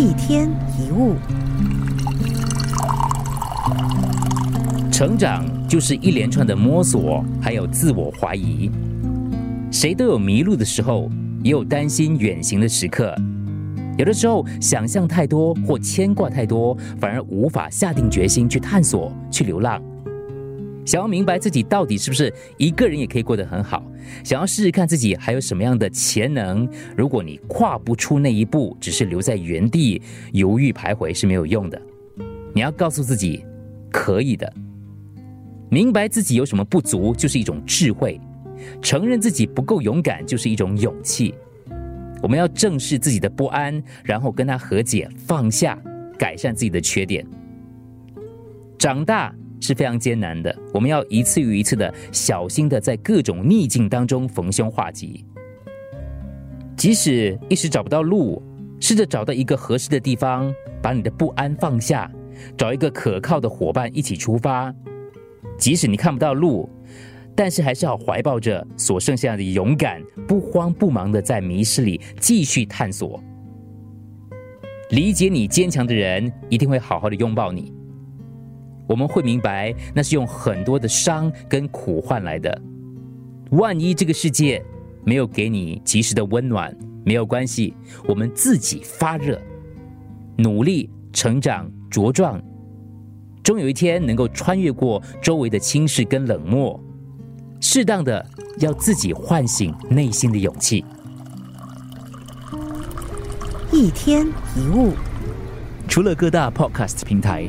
一天一物，成长就是一连串的摸索，还有自我怀疑。谁都有迷路的时候，也有担心远行的时刻。有的时候，想象太多或牵挂太多，反而无法下定决心去探索、去流浪。想要明白自己到底是不是一个人也可以过得很好，想要试试看自己还有什么样的潜能。如果你跨不出那一步，只是留在原地犹豫徘徊是没有用的。你要告诉自己，可以的。明白自己有什么不足，就是一种智慧；承认自己不够勇敢，就是一种勇气。我们要正视自己的不安，然后跟他和解，放下，改善自己的缺点。长大是非常艰难的，我们要一次又一次的小心的在各种逆境当中逢凶化吉。即使一时找不到路，试着找到一个合适的地方，把你的不安放下，找一个可靠的伙伴一起出发。即使你看不到路。但是还是要怀抱着所剩下的勇敢，不慌不忙的在迷失里继续探索。理解你坚强的人一定会好好的拥抱你。我们会明白，那是用很多的伤跟苦换来的。万一这个世界没有给你及时的温暖，没有关系，我们自己发热，努力成长茁壮，终有一天能够穿越过周围的轻视跟冷漠。适当的要自己唤醒内心的勇气。一天一物，除了各大 podcast 平台，